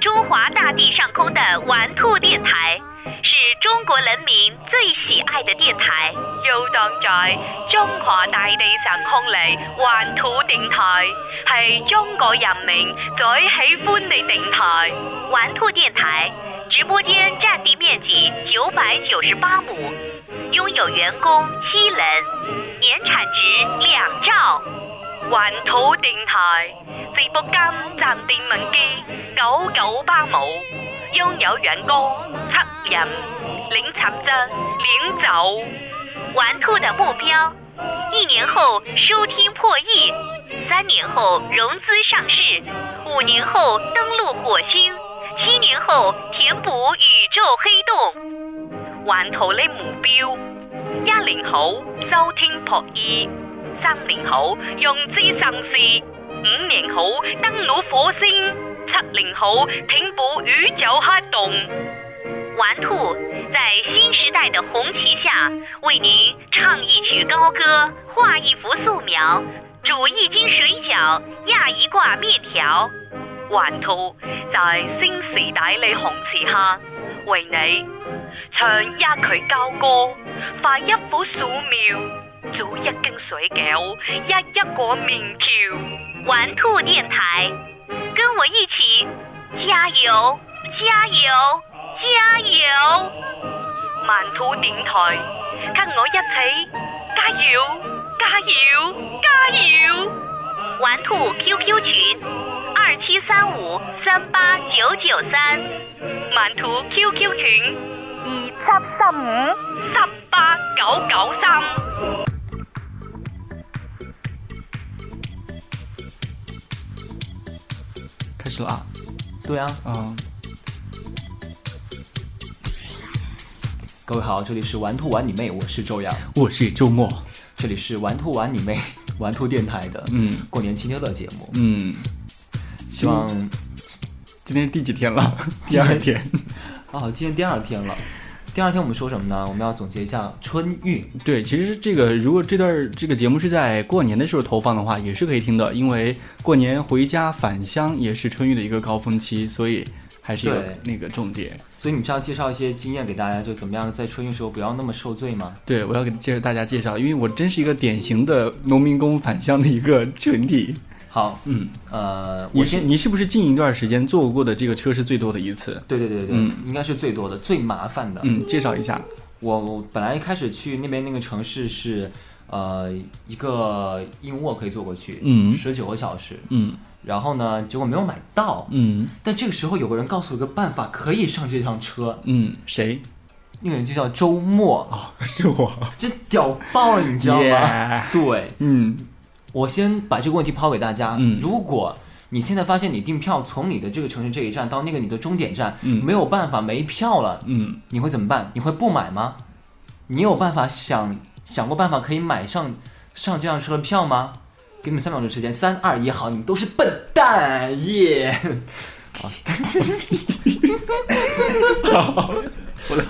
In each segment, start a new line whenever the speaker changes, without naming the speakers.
中华大地上空的玩兔电台，是中国人民最喜爱的电台。
游荡在中华大地上空里玩兔电台，系中国人民最喜欢的电台。
玩兔电台。直播间占地面积九百九十八亩，拥有员工七人，年产值两兆。
玩兔电台直播间占地面积九九八亩，拥有员工七人，年产值两兆。
玩兔的目标：一年后收听破亿，三年后融资上市，五年后登陆火星，七年后填补宇宙黑洞。
玩兔的目标：一年后收听破亿，三年后融资上市，五年后登陆火星，七年后填补宇宙黑洞。
玩兔在新时代的红旗下，为您唱一曲高歌，画一幅素描，煮一斤水饺，压一挂面条。
玩兔在新时代的红旗下，为你唱一曲高歌，画一幅素描，一斤水饺，一一个面条。
玩兔电台，跟我一起加油，加油！加油！
慢兔电台，跟我一起加油，加油，加油！
玩兔 QQ 群二七三五三八九九三，
慢兔 QQ 群二七三五三八九九三。
始了啊！对啊，嗯。各位好，这里是玩兔玩你妹，我是周洋，
我是周末，
这里是玩兔玩你妹，玩兔电台的嗯过年期间乐节目
嗯，
希望
今天是第几天了？第二天
啊，今天第二天了。第二天我们说什么呢？我们要总结一下春运。
对，其实这个如果这段这个节目是在过年的时候投放的话，也是可以听的，因为过年回家返乡也是春运的一个高峰期，所以。还是有那个重点，
所以你是要介绍一些经验给大家，就怎么样在春运时候不要那么受罪吗？
对，我要给介绍大家介绍，因为我真是一个典型的农民工返乡的一个群体。
好，嗯，呃，
你是你是不是近一段时间坐过的这个车是最多的一次？
对对对对，嗯，应该是最多的、最麻烦的。
嗯，介绍一下，
我本来一开始去那边那个城市是，呃，一个硬卧可以坐过去，嗯，十九个小时，
嗯。
然后呢？结果没有买到。
嗯。
但这个时候有个人告诉我一个办法，可以上这趟车。
嗯，谁？
那个人就叫周末
啊，是我。
这屌爆了，你知道吗？对。
嗯。
我先把这个问题抛给大家。嗯。如果你现在发现你订票从你的这个城市这一站到那个你的终点站，嗯，没有办法没票了，嗯，你会怎么办？你会不买吗？你有办法想想过办法可以买上上这辆车的票吗？给你们三秒钟时间，三二一，好，你们都是笨蛋耶！好，
我来，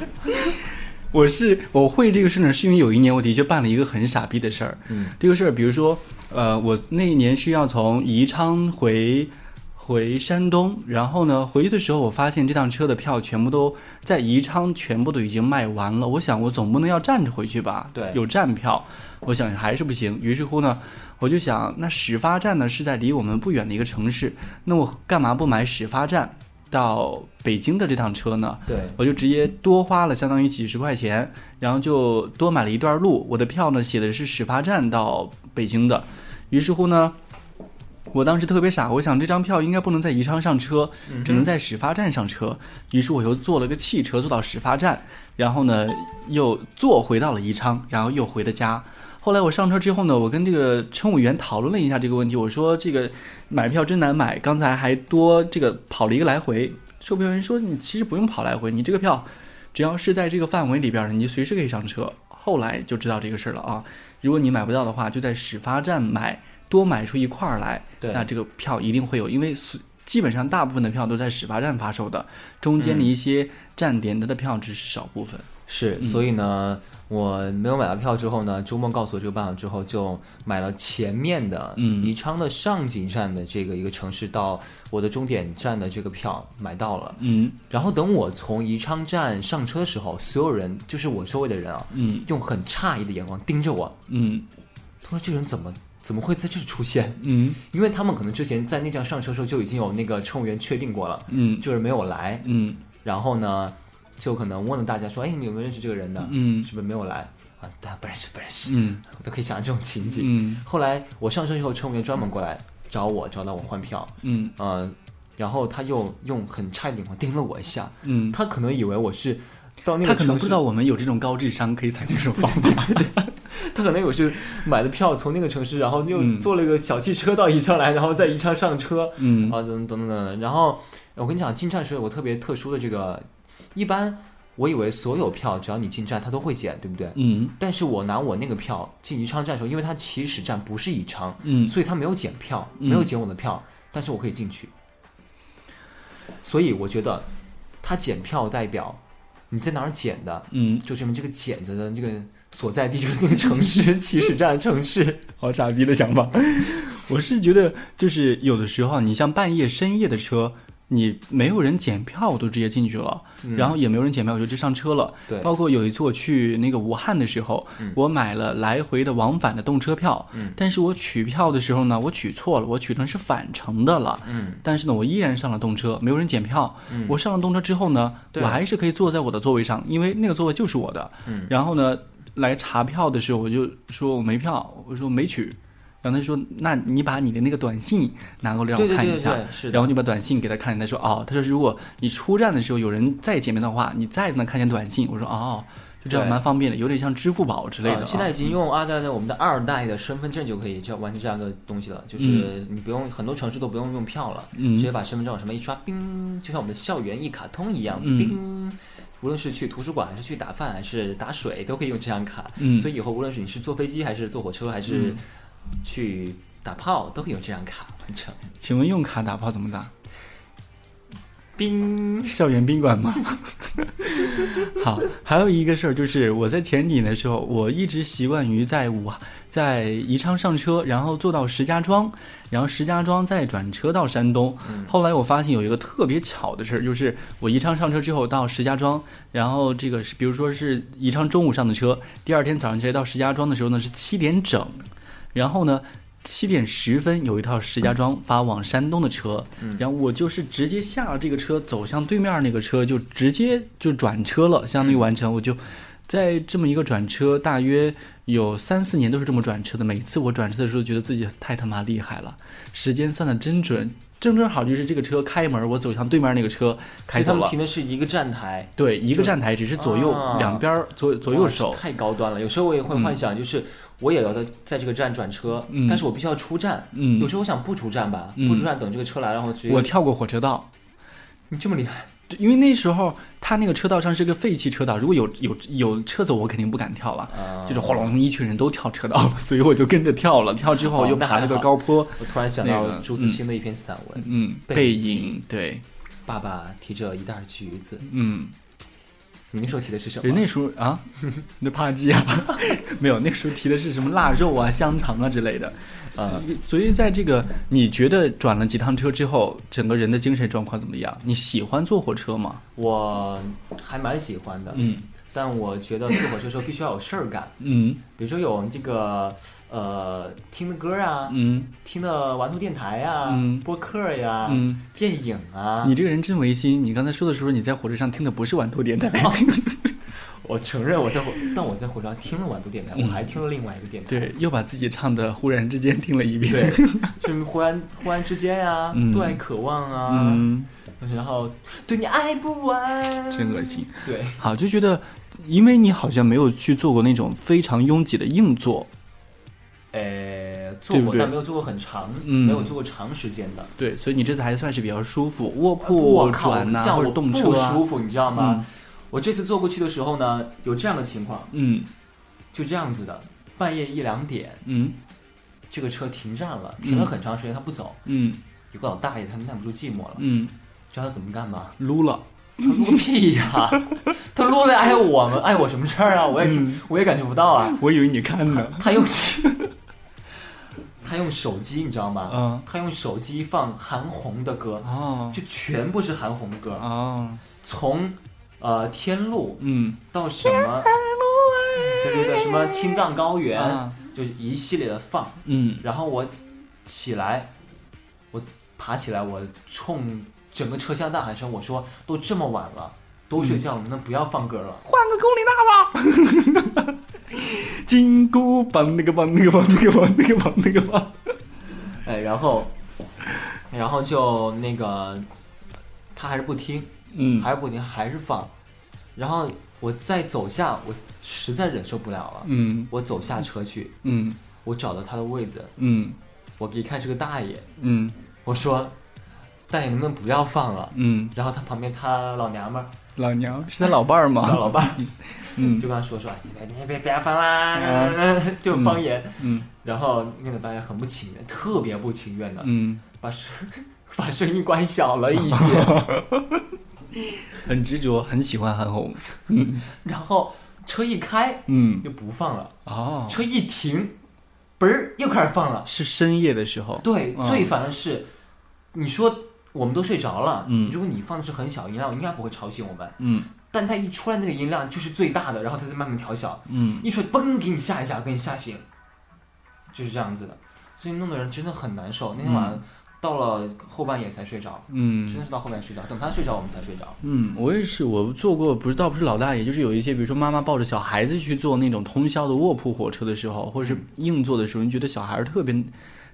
我是我会这个事呢，是因为有一年我的确办了一个很傻逼的事儿。嗯，这个事儿，比如说，呃，我那一年是要从宜昌回回山东，然后呢，回去的时候我发现这趟车的票全部都在宜昌，全部都已经卖完了。我想，我总不能要站着回去吧？
对，
有站票，我想还是不行。于是乎呢。我就想，那始发站呢是在离我们不远的一个城市，那我干嘛不买始发站到北京的这趟车呢？
对，
我就直接多花了相当于几十块钱，然后就多买了一段路。我的票呢写的是始发站到北京的，于是乎呢，我当时特别傻，我想这张票应该不能在宜昌上车，只能在始发站上车。于是我又坐了个汽车坐到始发站，然后呢又坐回到了宜昌，然后又回的家。后来我上车之后呢，我跟这个乘务员讨论了一下这个问题。我说这个买票真难买，刚才还多这个跑了一个来回。售票员说你其实不用跑来回，你这个票只要是在这个范围里边，你随时可以上车。后来就知道这个事儿了啊。如果你买不到的话，就在始发站买，多买出一块儿来，那这个票一定会有，因为基本上大部分的票都在始发站发售的，中间的一些站点的的票只是少部分。
是，所以呢。我没有买到票之后呢，周末告诉我这个办法之后，就买了前面的宜昌的上井站的这个一个城市到我的终点站的这个票买到了。嗯，然后等我从宜昌站上车的时候，所有人就是我周围的人啊，嗯，用很诧异的眼光盯着我。嗯，他说：“这人怎么怎么会在这里出现？”嗯，因为他们可能之前在那站上车的时候就已经有那个乘务员确定过了。嗯，就是没有来。嗯，然后呢？就可能问了大家说：“哎，你有没有认识这个人呢？嗯，是不是没有来啊？大家不认识，不认识。嗯，我都可以想象这种情景。嗯，后来我上车以后，乘务员专门过来找我，找到我换票。嗯，呃，然后他又用很差的眼光盯了我一下。嗯，他可能以为我是到那个，
他可能不知道我们有这种高智商可以采取这种方法。
对对对，他可能我是买的票从那个城市，然后又坐了一个小汽车到宜昌来，然后在宜昌上车。嗯，啊，等等等等。然后我跟你讲，进站时有个特别特殊的这个。一般我以为所有票只要你进站，它都会检，对不对？嗯。但是我拿我那个票进宜昌站的时候，因为它起始站不是宜昌，嗯，所以它没有检票，没有检我的票，但是我可以进去。所以我觉得，它检票代表你在哪儿检的，嗯，就证明这个检子的这个所在地就是那个城市 起始站城市。
好傻逼的想法。我是觉得，就是有的时候你像半夜深夜的车。你没有人检票，我都直接进去了，然后也没有人检票，我就直接上车了。
对，
包括有一次我去那个武汉的时候，我买了来回的往返的动车票，嗯但是我取票的时候呢，我取错了，我取成是返程的了。嗯，但是呢，我依然上了动车，没有人检票。我上了动车之后呢，我还是可以坐在我的座位上，因为那个座位就是我的。嗯，然后呢，来查票的时候，我就说我没票，我说没取。然后他说：“那你把你的那个短信拿过来让我看一下。”然后你把短信给他看，他说：“哦，他说如果你出站的时候有人再见面的话，你再能看见短信。”我说：“哦，就这样蛮方便的，有点像支付宝之类的。”
现在已经用二代的我们的二代的身份证就可以就完成这样的东西了，就是你不用很多城市都不用用票了，直接把身份证什么一刷，冰，就像我们的校园一卡通一样，冰。无论是去图书馆还是去打饭还是打水，都可以用这张卡。所以以后无论是你是坐飞机还是坐火车还是。去打炮都可以用这张卡完成。
请问用卡打炮怎么打？
宾
校园宾馆吗？好，还有一个事儿就是我在前几年的时候，我一直习惯于在武在宜昌上车，然后坐到石家庄，然后石家庄再转车到山东。后来我发现有一个特别巧的事儿，就是我宜昌上车之后到石家庄，然后这个是比如说是宜昌中午上的车，第二天早上起来到石家庄的时候呢是七点整。然后呢，七点十分有一套石家庄发往山东的车，然后我就是直接下了这个车，走向对面那个车，就直接就转车了，相当于完成。我就在这么一个转车，大约有三四年都是这么转车的。每次我转车的时候，觉得自己太他妈厉害了，时间算的真准，正正好就是这个车开门，我走向对面那个车开走了。
停的是一个站台，
对，一个站台，只是左右两边左左右手。
太高端了，有时候我也会幻想，就是。我也要在在这个站转车，但是我必须要出站。嗯，有时候我想不出站吧，不出站等这个车来，然后直接。
我跳过火车道，
你这么厉害？
对，因为那时候他那个车道上是个废弃车道，如果有有有车走，我肯定不敢跳了。就是哗隆，一群人都跳车道，所以我就跟着跳了。跳之后又爬了个高坡。
我突然想到朱自清的一篇散文，
嗯，背影。对，
爸爸提着一袋橘子，嗯。你那时候提的是什么？
人那时候啊，那扒鸡啊，没有，那时候提的是什么腊肉啊、香肠啊之类的。啊，所以在这个你觉得转了几趟车之后，整个人的精神状况怎么样？你喜欢坐火车吗？
我还蛮喜欢的，嗯，但我觉得坐火车时候必须要有事儿干，嗯，比如说有这个。呃，听的歌啊，嗯，听的玩兔电台呀，嗯，播客呀，嗯，电影啊。
你这个人真违心！你刚才说的时候，你在火车上听的不是玩兔电台。
我承认我在火，但我在火车上听了玩兔电台，我还听了另外一个电台。
对，又把自己唱的《忽然之间》听了一遍。
对，是忽然忽然之间呀，对爱渴望啊，嗯，然后对你爱不完，
真恶心。
对，
好就觉得，因为你好像没有去做过那种非常拥挤的硬座。
呃，做过，但没有做过很长，没有做过长时间的。
对，所以你这次还算是比较舒服。卧铺转呐，或者动车
不舒服，你知道吗？我这次坐过去的时候呢，有这样的情况，嗯，就这样子的，半夜一两点，嗯，这个车停站了，停了很长时间，他不走，嗯，有个老大爷，他耐不住寂寞了，嗯，知道他怎么干吗？
撸了。
他撸个屁呀！他撸的碍我们碍我什么事儿啊？我也我也感觉不到啊。
我以为你看呢。
他用他用手机，你知道吗？嗯。他用手机放韩红的歌，哦，就全部是韩红的歌哦。从呃天路，嗯，到什么？就是个什么青藏高原，就一系列的放，嗯。然后我起来，我爬起来，我冲。整个车厢大喊声，我说都这么晚了，都睡觉了，那不要放歌了，
换个龚琳娜吧。金箍棒那个棒那个棒那个棒那个棒那个棒。
哎，然后，然后就那个，他还是不听，嗯，还是不听，还是放。然后我再走下，我实在忍受不了了，嗯，我走下车去，嗯，我找到他的位子，嗯，我一看是个大爷，嗯，我说。大爷，能不能不要放了？嗯，然后他旁边他老娘们儿，
老娘。是他老伴儿吗？
老伴儿，嗯，就跟他说说，别别别别放啦，就方言，嗯，然后那个大爷很不情愿，特别不情愿的，嗯，把声 把声音关小了一些，
很执着，很喜欢韩红，
嗯，然后车一开，嗯，就不放了，哦，车一停，嘣儿又开始放了，
是深夜的时候，
对，最烦的是，你说。我们都睡着了。嗯，如果你放的是很小音量，应该不会吵醒我们。嗯，但它一出来那个音量就是最大的，然后它再慢慢调小。嗯，一出来嘣给你吓一下，给你吓醒，就是这样子的。所以弄得人真的很难受。那天晚上到了后半夜才睡着。嗯，真的是到后半夜睡着，等他睡着我们才睡着。
嗯，我也是，我做过，不是倒不是老大爷，就是有一些，比如说妈妈抱着小孩子去坐那种通宵的卧铺火车的时候，或者是硬座的时候，你觉得小孩特别。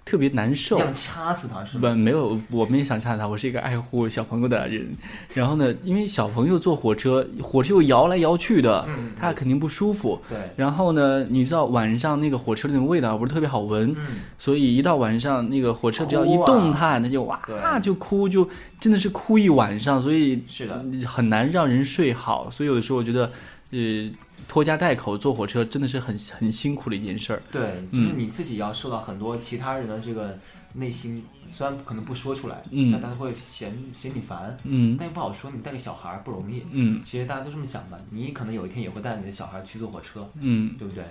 特别难受，
想掐死他是吧？
不，没有，我没想掐他，我是一个爱护小朋友的人。然后呢，因为小朋友坐火车，火车又摇来摇去的，他肯定不舒服。
对。
然后呢，你知道晚上那个火车那种味道不是特别好闻，所以一到晚上那个火车只要一动弹，他就哇就哭，就真的是哭一晚上，所以
是的，
很难让人睡好。所以有的时候我觉得，呃。拖家带口坐火车真的是很很辛苦的一件事儿。
对，就是你自己要受到很多其他人的这个内心，虽然可能不说出来，嗯，但大家会嫌嫌你烦，嗯，但又不好说。你带个小孩儿不容易，嗯，其实大家都这么想吧。你可能有一天也会带你的小孩去坐火车，嗯，对不对？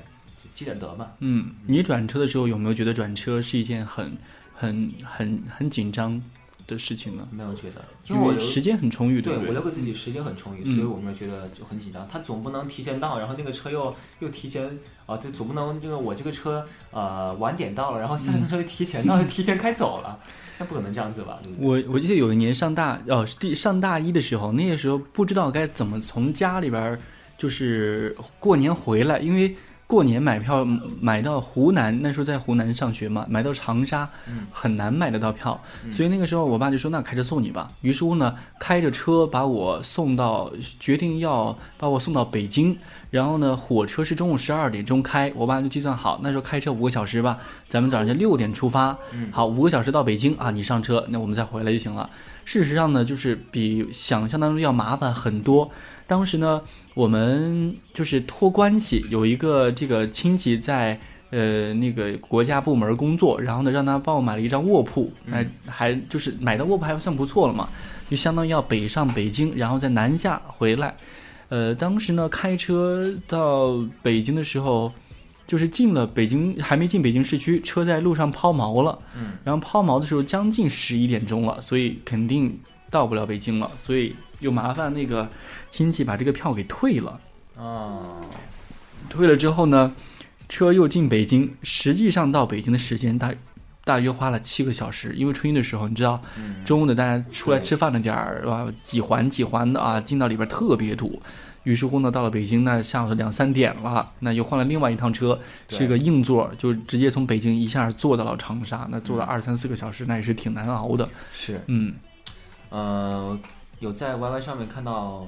积点德嘛。
嗯，你转车的时候有没有觉得转车是一件很很很很紧张？的事情呢？
没有觉得，
因为我时间很充裕，
对
我
留给自己时间很充裕，所以我没有觉得就很紧张。他总不能提前到，然后那个车又又提前啊，就总不能这个我这个车呃晚点到了，然后下一趟车又提前到，提前开走了，那不可能这样子吧？
我我记得有一年上大哦，第上大一的时候，那个时候不知道该怎么从家里边就是过年回来，因为。过年买票买到湖南，那时候在湖南上学嘛，买到长沙很难买得到票，所以那个时候我爸就说：“那开车送你吧。”于是乎呢，开着车把我送到，决定要把我送到北京。然后呢，火车是中午十二点钟开，我爸就计算好，那时候开车五个小时吧，咱们早上就六点出发，好五个小时到北京啊，你上车，那我们再回来就行了。事实上呢，就是比想象当中要麻烦很多。当时呢，我们就是托关系，有一个这个亲戚在呃那个国家部门工作，然后呢让他帮我买了一张卧铺，哎，还就是买到卧铺还算不错了嘛，就相当于要北上北京，然后再南下回来。呃，当时呢开车到北京的时候，就是进了北京还没进北京市区，车在路上抛锚了，嗯，然后抛锚的时候将近十一点钟了，所以肯定到不了北京了，所以。又麻烦那个亲戚把这个票给退了啊，退了之后呢，车又进北京，实际上到北京的时间大大约花了七个小时，因为春运的时候，你知道，中午的大家出来吃饭的点儿是吧？几环几环的啊，进到里边特别堵。于是乎呢，到了北京，那下午两三点了，那又换了另外一趟车，是个硬座，就直接从北京一下坐到了长沙，那坐了二三四个小时，那也是挺难熬的。
是，
嗯，
呃。有在 Y Y 上面看到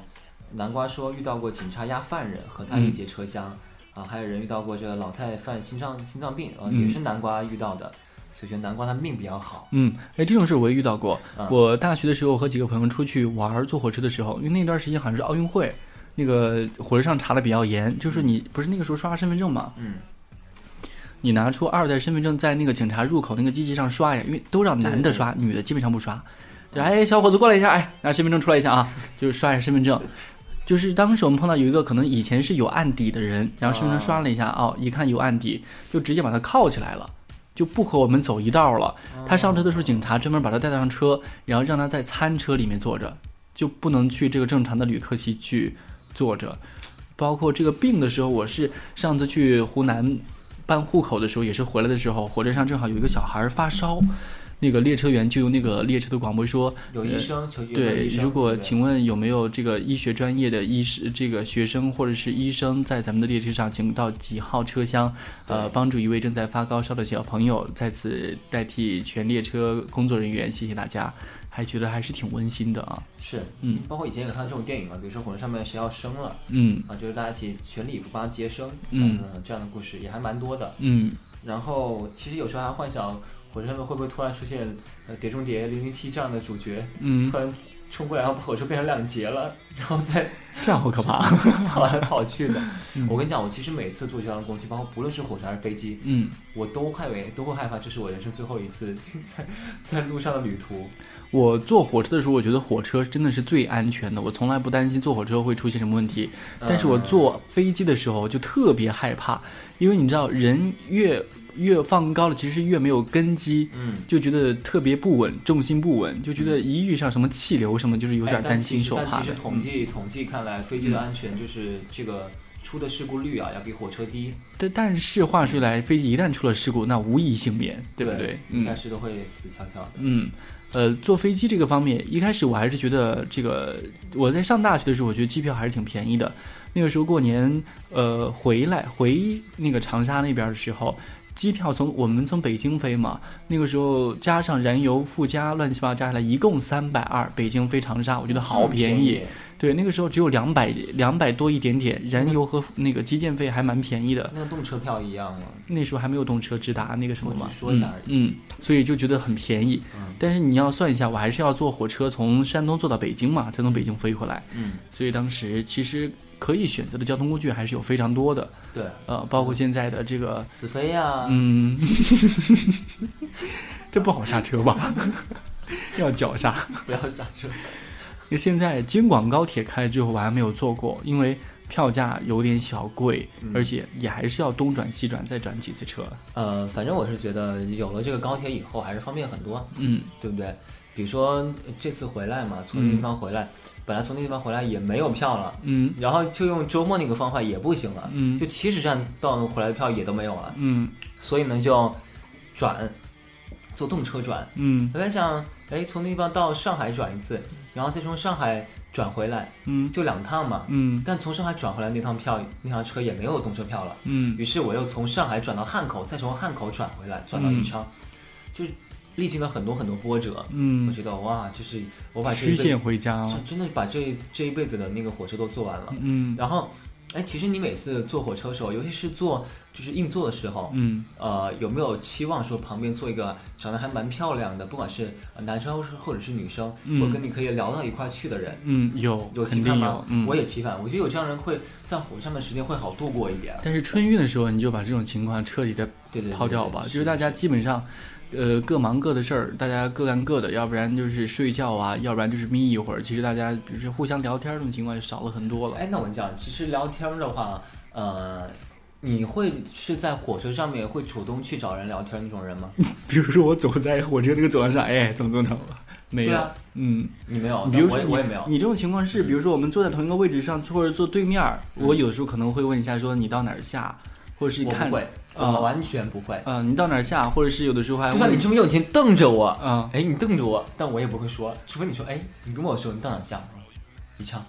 南瓜说遇到过警察押犯人和他一节车厢啊，还有人遇到过这个老太犯心脏心脏病啊，也是南瓜遇到的，所以觉得南瓜他命比较好。
嗯，哎，这种事我也遇到过。我大学的时候和几个朋友出去玩，坐火车的时候，因为那段时间好像是奥运会，那个火车上查的比较严，就是你不是那个时候刷身份证嘛，嗯，你拿出二代身份证在那个警察入口那个机器上刷呀，因为都让男的刷，女的基本上不刷。就哎，小伙子过来一下，哎，拿身份证出来一下啊，就是刷一下身份证。就是当时我们碰到有一个可能以前是有案底的人，然后身份证刷了一下，哦，一看有案底，就直接把他铐起来了，就不和我们走一道了。他上车的时候，警察专门把他带上车，然后让他在餐车里面坐着，就不能去这个正常的旅客席去坐着。包括这个病的时候，我是上次去湖南办户口的时候，也是回来的时候，火车上正好有一个小孩发烧。那个列车员就用那个列车的广播说：“
有医生求救
对，如果请问有没有这个医学专业的医师这个学生或者是医生在咱们的列车上，请到几号车厢，呃，帮助一位正在发高烧的小朋友。在此代替全列车工作人员，谢谢大家。还觉得还是挺温馨的啊。
是，嗯，包括以前有看到这种电影嘛，比如说火车上面谁要生了，
嗯，
啊，就是大家一起全力以赴帮他接生，嗯，这样的故事也还蛮多的，
嗯。
然后其实有时候还幻想。火车上面会不会突然出现呃《碟中谍零零七》这样的主角？
嗯，
突然冲过来，然后把火车变成两截了，然后再
这样好可怕，
跑来跑去的。我跟你讲，我其实每次坐交通工具，包括不论是火车还是飞机，
嗯，
我都害为都会害怕，这是我人生最后一次 在在路上的旅途。
我坐火车的时候，我觉得火车真的是最安全的，我从来不担心坐火车会出现什么问题。但是我坐飞机的时候就特别害怕，因为你知道，人越越放高了，其实越没有根基，
嗯，
就觉得特别不稳，重心不稳，就觉得一遇上什么气流什么，就是有点担心受怕
但其实统计统计看来，飞机的安全就是这个出的事故率啊，要比火车低。
但但是话说来，飞机一旦出了事故，那无一幸免，对不对？
应该是都会死翘翘的。
嗯，呃，坐飞机这个方面，一开始我还是觉得这个，我在上大学的时候，我觉得机票还是挺便宜的。那个时候过年，呃，回来回那个长沙那边的时候。机票从我们从北京飞嘛，那个时候加上燃油附加乱七八糟加起来一共三百二，北京飞长沙，我觉得好
便
宜。对，那个时候只有两百两百多一点点，燃油和那个基建费还蛮便宜的。
那个动车票一样吗？
那时候还没有动车直达那个什么嘛。
说一下。
嗯，所以就觉得很便宜。
嗯。
但是你要算一下，我还是要坐火车从山东坐到北京嘛，才从北京飞回来。
嗯。
所以当时其实。可以选择的交通工具还是有非常多的，
对，
呃，包括现在的这个
死飞呀，
嗯，这不好刹车吧？要脚刹，
不要刹车。
那现在京广高铁开了之后，我还没有坐过，因为票价有点小贵，而且也还是要东转西转再转几次车。
呃，反正我是觉得有了这个高铁以后，还是方便很多，
嗯，
对不对？比如说这次回来嘛，从那地方回来。本来从那地方回来也没有票了，
嗯，
然后就用周末那个方法也不行了，
嗯，
就七十站到回来的票也都没有了，
嗯，
所以呢就转，坐动车转，
嗯，
我在想，哎，从那地方到上海转一次，然后再从上海转回来，
嗯，
就两趟嘛，
嗯，
但从上海转回来那趟票那趟车也没有动车票了，
嗯，
于是我又从上海转到汉口，再从汉口转回来，转到宜昌，就。历经了很多很多波折，
嗯，
我觉得哇，就是我把
曲线回家，
真的把这这一辈子的那个火车都坐完了，
嗯，
然后，哎，其实你每次坐火车的时候，尤其是坐就是硬座的时候，
嗯，
呃，有没有期望说旁边坐一个长得还蛮漂亮的，不管是男生或者是女生，或者跟你可以聊到一块去的人？
嗯，有，
有
期盼吗？嗯，
我也期盼，我觉得有这样人会在火车上的时间会好度过一点。
但是春运的时候，你就把这种情况彻底的抛掉吧，就是大家基本上。呃，各忙各的事儿，大家各干各的，要不然就是睡觉啊，要不然就是眯一会儿。其实大家比如说互相聊天这种情况就少了很多了。
哎，那我讲，其实聊天的话，呃，你会是在火车上面会主动去找人聊天那种人吗？
比如说我走在火车那个走廊上，哎，怎么怎么着了？没有，嗯，
你没有。
比如说
我也没有。
你这种情况是，比如说我们坐在同一个位置上，或者坐对面，我有的时候可能会问一下，说你到哪儿下，或者是一看。
啊，完全不会。
啊，你到哪儿下，或者是有的时候还
就算你这么有钱瞪着我，
啊，
哎，你瞪着我，但我也不会说，除非你说，哎，你跟我说你到哪儿下，宜昌，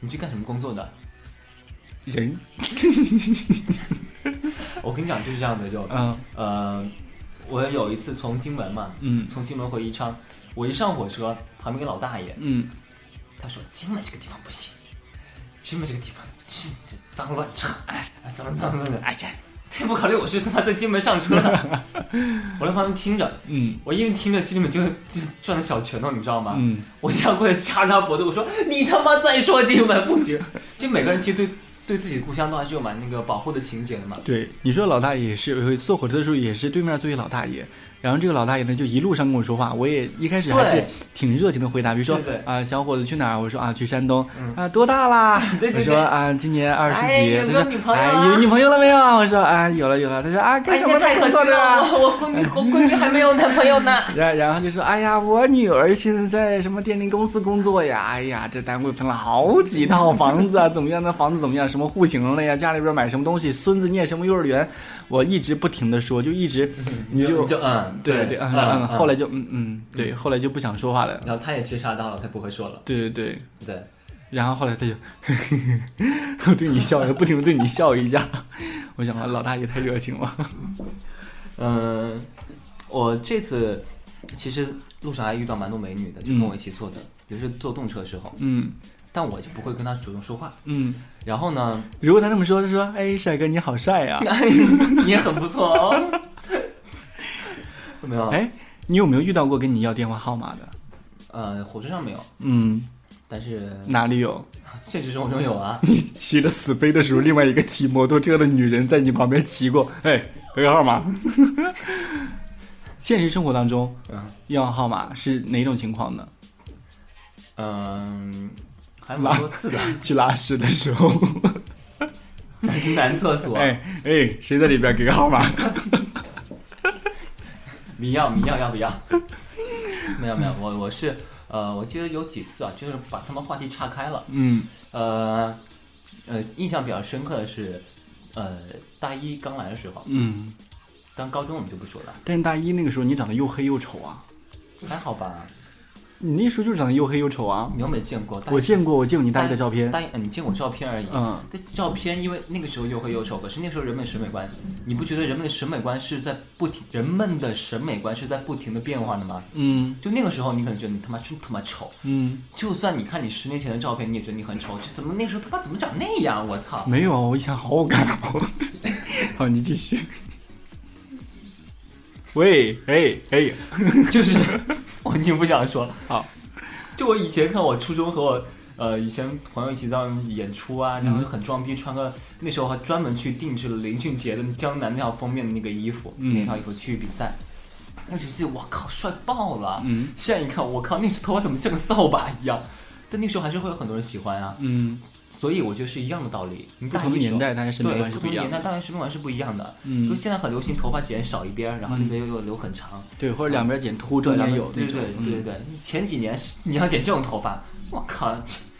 你去干什么工作的？
人，
我跟你讲就是这样的，就，
嗯，
呃，我有一次从荆门嘛，
嗯，
从荆门回宜昌，我一上火车，旁边个老大爷，
嗯，
他说荆门这个地方不行，荆门这个地方是这脏乱差，哎，怎么怎么怎么，哎呀。他也不考虑我是他妈在金门上车的，我在旁边听着，
嗯，
我一边听着，心里面就就转着小拳头，你知道吗？
嗯，
我就想过来掐他脖子，我说你他妈再说金门不行。就每个人其实对对自己的故乡都还是有蛮那个保护的情节的嘛。
对，你说老大爷也是，有一次坐火车的时候也是对面坐一老大爷，然后这个老大爷呢，就一路上跟我说话，我也一开始还是挺热情的回答，比如说啊，小伙子去哪儿？我说啊，去山东。啊，多大啦？我说啊，今年二十几。
有
说
女朋友？
有女朋友了没有？我说啊，有了有了。他说啊，干什么
太可惜了，我闺女我闺女还没有男朋友呢。
然然后就说，哎呀，我女儿现在在什么电力公司工作呀？哎呀，这单位分了好几套房子啊，怎么样？那房子怎么样？什么户型了呀？家里边买什么东西？孙子念什么幼儿园？我一直不停的说，就一直，
你
就
就嗯，
对对嗯嗯，后来就嗯嗯，对，后来就不想说话了。
然后他也觉察到了，他不会说了。
对对对
对，
然后后来他就，我 对你笑，不停的对你笑一下。我想，老大爷太热情了。
嗯，我这次其实路上还遇到蛮多美女的，就跟我一起坐的，也是坐动车的时候。
嗯。
但我就不会跟他主动说话。
嗯，
然后呢？
如果他这么说，他说：“哎，帅哥你好帅呀，
你也很不错哦。”有没有？
哎，你有没有遇到过跟你要电话号码的？
呃，火车上没有。
嗯，
但是
哪里有？
现实生活中有啊。
你骑着死飞的时候，另外一个骑摩托车的女人在你旁边骑过。哎，个号码。现实生活当中，
嗯，
要号码是哪种情况呢？
嗯。还蛮多次的，
去拉屎的时候，
男男厕所。
哎哎，谁在里边？给个号码。
你要你要要不要？没有没有，我我是呃，我记得有几次啊，就是把他们话题岔开了。
嗯。
呃呃，印象比较深刻的是，呃，大一刚来的时候。
嗯。
当高中我们就不说了。
但是大一那个时候，你长得又黑又丑啊。
还好吧。
你那时候就长得又黑又丑啊！
你有没有见过？
我见过，我见过你大一的照片。
大一，你见过照片而已。
嗯。
这照片，因为那个时候又黑又丑，可是那时候人们的审美观，你不觉得人们的审美观是在不停，人们的审美观是在不停的变化的吗？
嗯。
就那个时候，你可能觉得你他妈真他妈丑。
嗯。
就算你看你十年前的照片，你也觉得你很丑。就怎么那时候他妈怎么长那样？我操！
没有啊，我以前好好看哦。好，你继续。喂，哎哎，
就是，我已经不想说了。
好。
就我以前看我初中和我呃以前朋友一起在演出啊，然后就很装逼，穿个那时候还专门去定制了林俊杰的《江南》那套封面的那个衣服，那套衣服去比赛，那时候记得我靠帅爆了。
嗯，
现在一看我靠那头发怎么像个扫把一样，但那时候还是会有很多人喜欢啊。
嗯。
所以我觉得是一样的道理。
不同的年代，大家审美观
是不一样。不同年代，当然审美观是不一样的。
嗯。
就现在很流行头发剪少一边，然后那边又留很长。
对，或者两边剪秃，中间有。
对对对对对。前几年你要剪这种头发，我靠，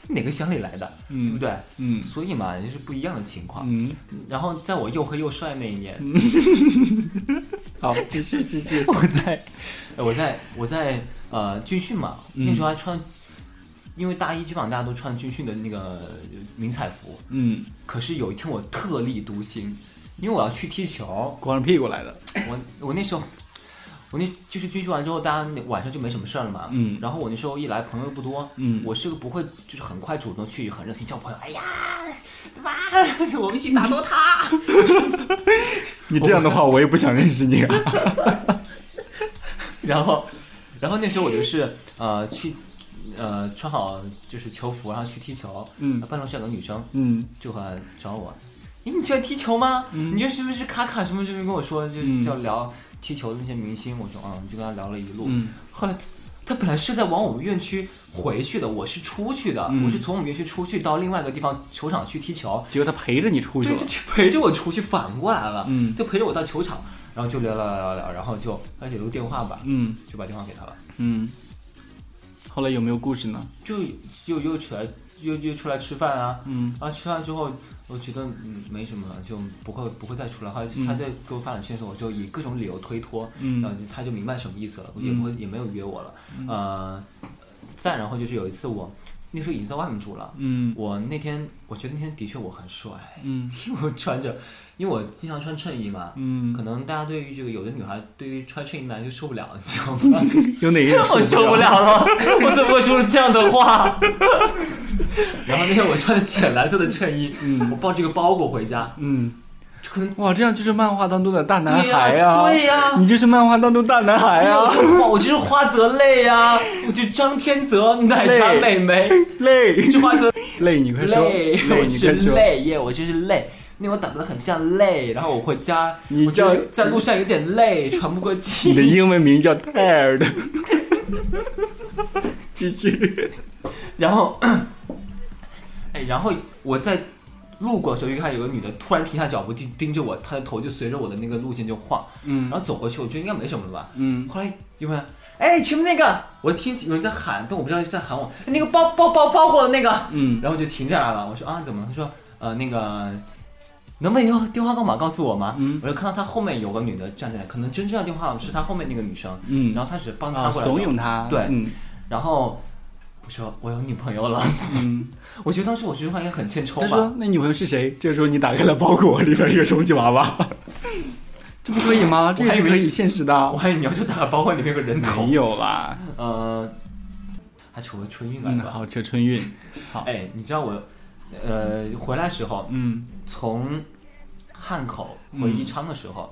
哪个乡里来的？对不对？
嗯。
所以嘛，就是不一样的情况。
嗯。
然后在我又黑又帅那一年。
好，继续继续。
我在，我在我在呃军训嘛，那时候还穿。因为大一基本上大家都穿军训的那个迷彩服，
嗯，
可是有一天我特立独行，因为我要去踢球，
光着屁股来的。
我我那时候，我那就是军训完之后，大家晚上就没什么事儿了嘛，
嗯，
然后我那时候一来朋友不多，
嗯，
我是个不会就是很快主动去很热心交朋友，哎呀，对吧？我们一起打 DOTA。
你这样的话，我也不想认识你啊。
然后，然后那时候我就是呃去。呃，穿好就是球服，然后去踢球。
嗯，
办公室有个女生，
嗯，
就来找我。哎，你喜欢踢球吗？你这是不是卡卡什么什么跟我说，就叫聊踢球的那些明星？我说，嗯，就跟他聊了一路。
嗯，
后来他本来是在往我们院区回去的，我是出去的，我是从我们院区出去到另外一个地方球场去踢球。
结果他陪着你出去了，
对，就陪着我出去，反过来了。
嗯，
就陪着我到球场，然后就聊聊聊聊，然后就而且留个电话吧。
嗯，
就把电话给他了。
嗯。后来有没有故事呢？
就又又起来，又又出来吃饭啊。
嗯。
然后，吃饭之后，我觉得嗯没什么，就不会不会再出来。后来他在给我发短信的时候，我就以各种理由推脱。
嗯。
然后他就明白什么意思了，也不会也没有约我了。呃，再然后就是有一次我那时候已经在外面住了。
嗯。
我那天我觉得那天的确我很帅。
嗯。
因为我穿着。因为我经常穿衬衣嘛，
嗯，
可能大家对于这个有的女孩对于穿衬衣男就受不了，你知道吗？
有哪一种
我受不了了？我怎么会说出这样的话？然后那天我穿着浅蓝色的衬衣，
嗯，
我抱这个包裹回家，
嗯，
可能
哇，这样就是漫画当中的大男孩
呀，对呀，
你就是漫画当中大男孩呀，
我就是花泽类呀，我就张天泽奶茶美眉
累，
就花泽
累，你快说，累，你快说，
累耶，我就是累。因为我打扮的很像累，然后我回家，
你
我
就
在路上有点累，喘不过气。
你的英文名叫 tired。继续。
然后，哎，然后我在路过的时候，就看有个女的突然停下脚步，盯盯着我，她的头就随着我的那个路线就晃，
嗯，
然后走过去，我觉得应该没什么了吧，
嗯，
后来一问，哎，前面那个，我听有人在喊，但我不知道在喊我，那个包包包包裹的那个，
嗯，
然后就停下来了，我说啊，怎么了？他说，呃，那个。能不能用电话号码告诉我吗？
嗯，
我就看到他后面有个女的站在，可能真正的电话号码是他后面那个女生。
嗯，
然后他只帮他过
来怂恿他。
对，
嗯，
然后我说我有女朋友了。
嗯，
我觉得当时我这句话应该很欠抽吧。
他说那女朋友是谁？这时候你打开了包裹，里边一个充气娃娃，这不可以吗？这也是可以现实的。
我还以为你要去打开包裹里面有个人头。
没有啦。
呃，还扯回春运来
了。好，扯春运。好，
哎，你知道我呃回来时候，
嗯，
从。汉口回宜昌的时候，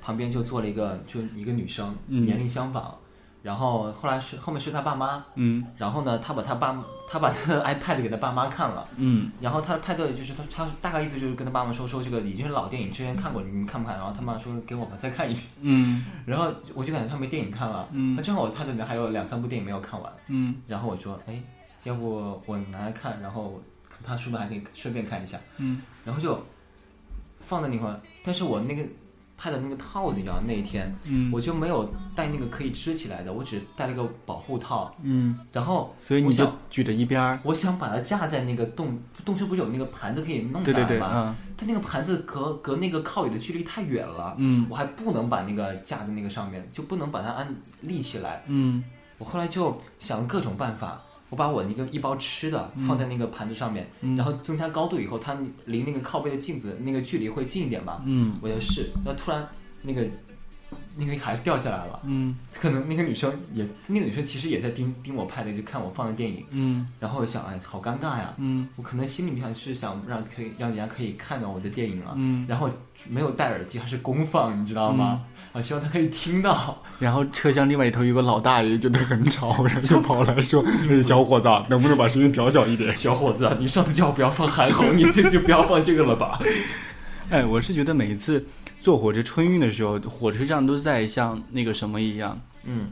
旁边就坐了一个，就一个女生，年龄相仿。然后后来是后面是他爸妈，
嗯，
然后呢，他把他爸他把他的 iPad 给他爸妈看了，
嗯，
然后他的 iPad 就是他他大概意思就是跟他爸妈说说这个已经是老电影，之前看过，你们看不看？然后他妈说给我们再看一遍，
嗯，
然后我就感觉他没电影看了，
嗯，
那正好我 iPad 里面还有两三部电影没有看完，
嗯，
然后我说哎，要不我拿来看，然后他书本还可以顺便看一下，
嗯，
然后就。放在那块，但是我那个拍的那个套子，你知道那一天，
嗯，
我就没有带那个可以支起来的，我只带了个保护套，
嗯，
然后
所以你就举着一边儿，
我想把它架在那个洞洞穴不是有那个盘子可以弄
下来吗？对对
对，嗯，它那个盘子隔隔那个靠椅的距离太远了，
嗯，
我还不能把那个架在那个上面，就不能把它安立起来，
嗯，
我后来就想各种办法。我把我那个一包吃的放在那个盘子上面，然后增加高度以后，它离那个靠背的镜子那个距离会近一点嘛。
嗯，
我就试，那突然那个那个还是掉下来了。
嗯，
可能那个女生也，那个女生其实也在盯盯我拍的，就看我放的电影。
嗯，
然后我想，哎，好尴尬呀。
嗯，
我可能心里面是想让可以让人家可以看到我的电影啊。
嗯，
然后没有戴耳机，还是公放，你知道吗？啊，希望他可以听到。
然后车厢另外一头有个老大爷，觉得很吵，然后就跑来说：“那小伙子，能不能把声音调小一点？”
小伙子，你上次叫我不要放韩红，你这就不要放这个了吧？
哎，我是觉得每一次坐火车春运的时候，火车上都在像那个什么一样。
嗯，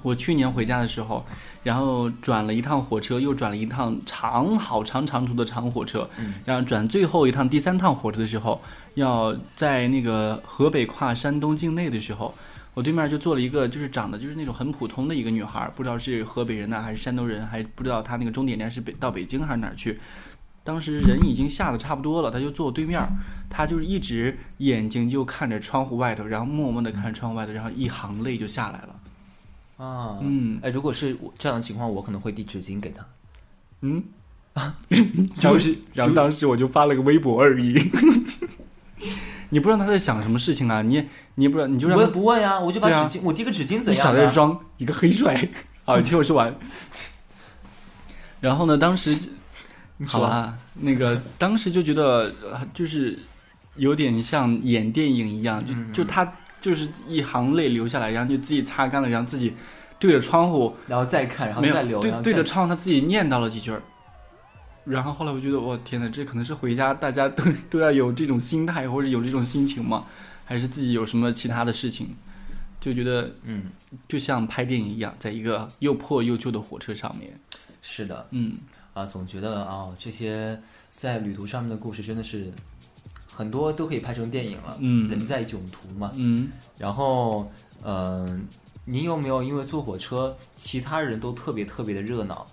我去年回家的时候，然后转了一趟火车，又转了一趟长好长长途的长火车，然后转最后一趟第三趟火车的时候。要在那个河北跨山东境内的时候，我对面就坐了一个，就是长得就是那种很普通的一个女孩，不知道是河北人呢还是山东人，还不知道她那个终点站是北到北京还是哪儿去。当时人已经吓得差不多了，他就坐我对面，他就是一直眼睛就看着窗户外头，然后默默的看着窗户外头，然后一行泪就下来了。
啊，
嗯，
哎，如果是这样的情况，我可能会递纸巾给他。
嗯，啊，就是，然后当时我就发了个微博而已。你不知道他在想什么事情啊？你你也不知道，你就让
我也不问呀，我就把纸巾，我递个纸巾怎样？你
傻在这装一个黑帅啊！听我说完。然后呢，当时好吧，那个当时就觉得就是有点像演电影一样，就就他就是一行泪流下来，然后就自己擦干了，然后自己对着窗户，
然后再看，然后再流，
对对着窗户，他自己念叨了几句儿。然后后来我觉得，我天哪，这可能是回家大家都都要有这种心态或者有这种心情嘛？还是自己有什么其他的事情？就觉得，
嗯，
就像拍电影一样，在一个又破又旧的火车上面。
是的，
嗯，
啊，总觉得啊，这些在旅途上面的故事真的是很多都可以拍成电影了。
嗯，
人在囧途嘛。
嗯，
然后，嗯，你有没有因为坐火车，其他人都特别特别的热闹？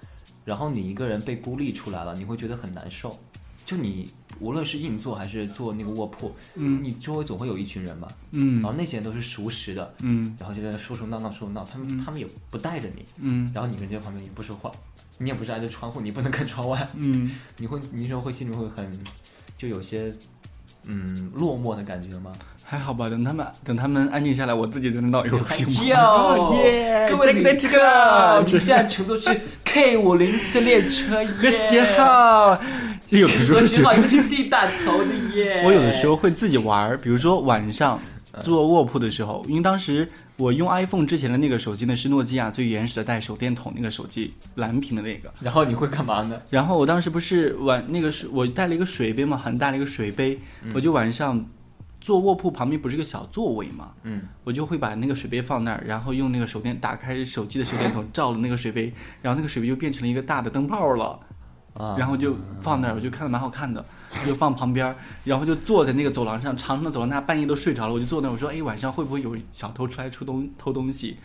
然后你一个人被孤立出来了，你会觉得很难受。就你无论是硬座还是坐那个卧铺，
嗯，
你周围总会有一群人嘛，
嗯，
然后那些人都是熟识的，
嗯，
然后就在说说闹闹说说闹，他们他们也不带着你，
嗯，
然后你一个人在旁边也不说话，你也不是挨着窗户，你不能看窗外，
嗯，
你会你那时候会心里会很就有些嗯落寞的感觉吗？
还好吧，等他们等他们安静下来，我自己在那闹游行吗？
耶！各位旅客，你现在乘坐是 K 五零次列车，
和谐号，
和谐号一个是 D 打头的耶。
我有的时候会自己玩，比如说晚上做卧铺的时候，因为当时我用 iPhone 之前的那个手机呢是诺基亚最原始的带手电筒那个手机，蓝屏的那个。
然后你会干嘛呢？
然后我当时不是晚那个是我带了一个水杯嘛，很大的一个水杯，我就晚上坐卧铺旁边不是一个小座位嘛，
嗯，
我就会把那个水杯放那儿，然后用那个手电打开手机的手电筒照了那个水杯，然后那个水杯就变成了一个大的灯泡了。然后就放那儿，我就看着蛮好看的，就放旁边，然后就坐在那个走廊上，长长的走廊，那半夜都睡着了，我就坐那儿，我说，哎，晚上会不会有小偷出来出东偷东西？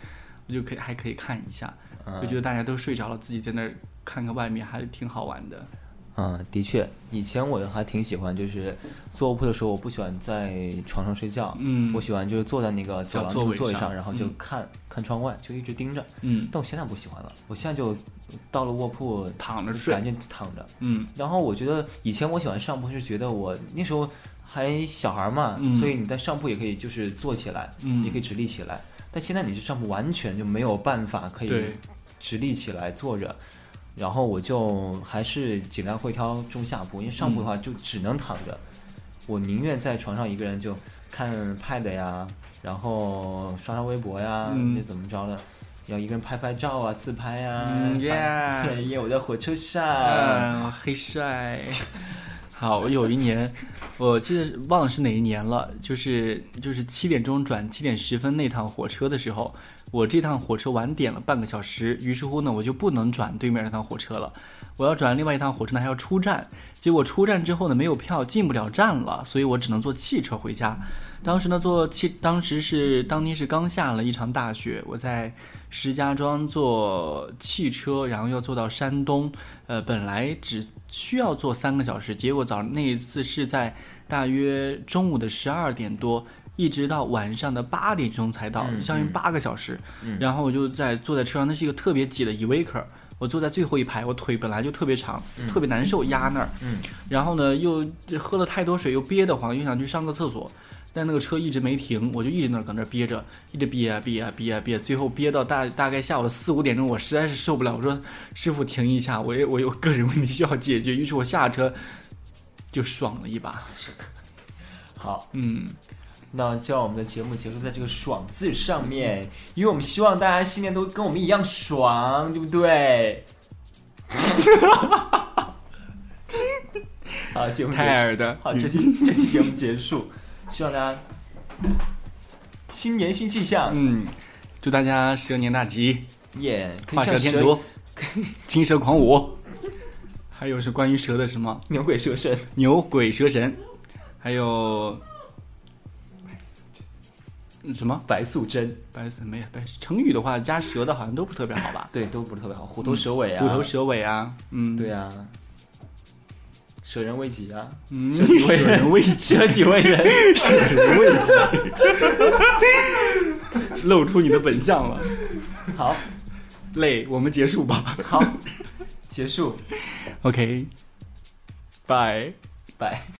我就可以还可以看一下，就觉得大家都睡着了，自己在那儿看看外面，还挺好玩的。
嗯，的确，以前我还挺喜欢，就是坐卧铺的时候，我不喜欢在床上睡觉，
嗯，
我喜欢就是坐在那个走廊那个座
位
上，然后就看看窗外，就一直盯着，
嗯，
但我现在不喜欢了，我现在就到了卧铺
躺着睡，
赶紧躺着，
嗯，
然后我觉得以前我喜欢上铺是觉得我那时候还小孩嘛，所以你在上铺也可以就是坐起来，
嗯，
也可以直立起来，但现在你是上铺完全就没有办法可以直立起来坐着。然后我就还是尽量会挑中下铺，因为上铺的话就只能躺着。我宁愿在床上一个人就看 pad 呀，然后刷刷微博呀，那怎么着的，要一个人拍拍照啊，自拍呀。
耶！
耶！我在火车上，
黑帅。好，我有一年，我记得忘了是哪一年了，就是就是七点钟转七点十分那趟火车的时候。我这趟火车晚点了半个小时，于是乎呢，我就不能转对面那趟火车了。我要转另外一趟火车呢，还要出站。结果出站之后呢，没有票，进不了站了，所以我只能坐汽车回家。当时呢，坐汽，当时是当天是刚下了一场大雪，我在石家庄坐汽车，然后要坐到山东。呃，本来只需要坐三个小时，结果早那一次是在大约中午的十二点多。一直到晚上的八点钟才到，相当于八个小时。然后我就在坐在车上，那是一个特别挤的 e v a c r 我坐在最后一排，我腿本来就特别长，特别难受，压那儿。然后呢，又喝了太多水，又憋得慌，又想去上个厕所，但那个车一直没停，我就一直那搁那憋着，一直憋啊憋啊憋啊憋，最后憋到大大概下午的四五点钟，我实在是受不了，我说师傅停一下，我我有个人问题需要解决。于是我下车就爽了一把。
好，
嗯。
那就让我们的节目结束在这个“爽”字上面，因为我们希望大家新年都跟我们一样爽，对不对？好，节目
泰尔的，
好，这期这期节目结束，希望大家新年新气象，
嗯，祝大家蛇年大吉，
耶！
画蛇添足，金蛇狂舞，还有是关于蛇的什么？
牛鬼蛇神，
牛鬼蛇神，还有。什么
白素贞？
白素没有白成语的话，加蛇的好像都不是特别好吧？
对，都不是特别好。虎头蛇尾啊，
虎头蛇尾啊，嗯，
对啊。舍人为己啊，
嗯，
舍人？为舍己为人，
舍人为己，露出你的本相了。
好，
累，我们结束吧。
好，结束。
OK，拜
拜。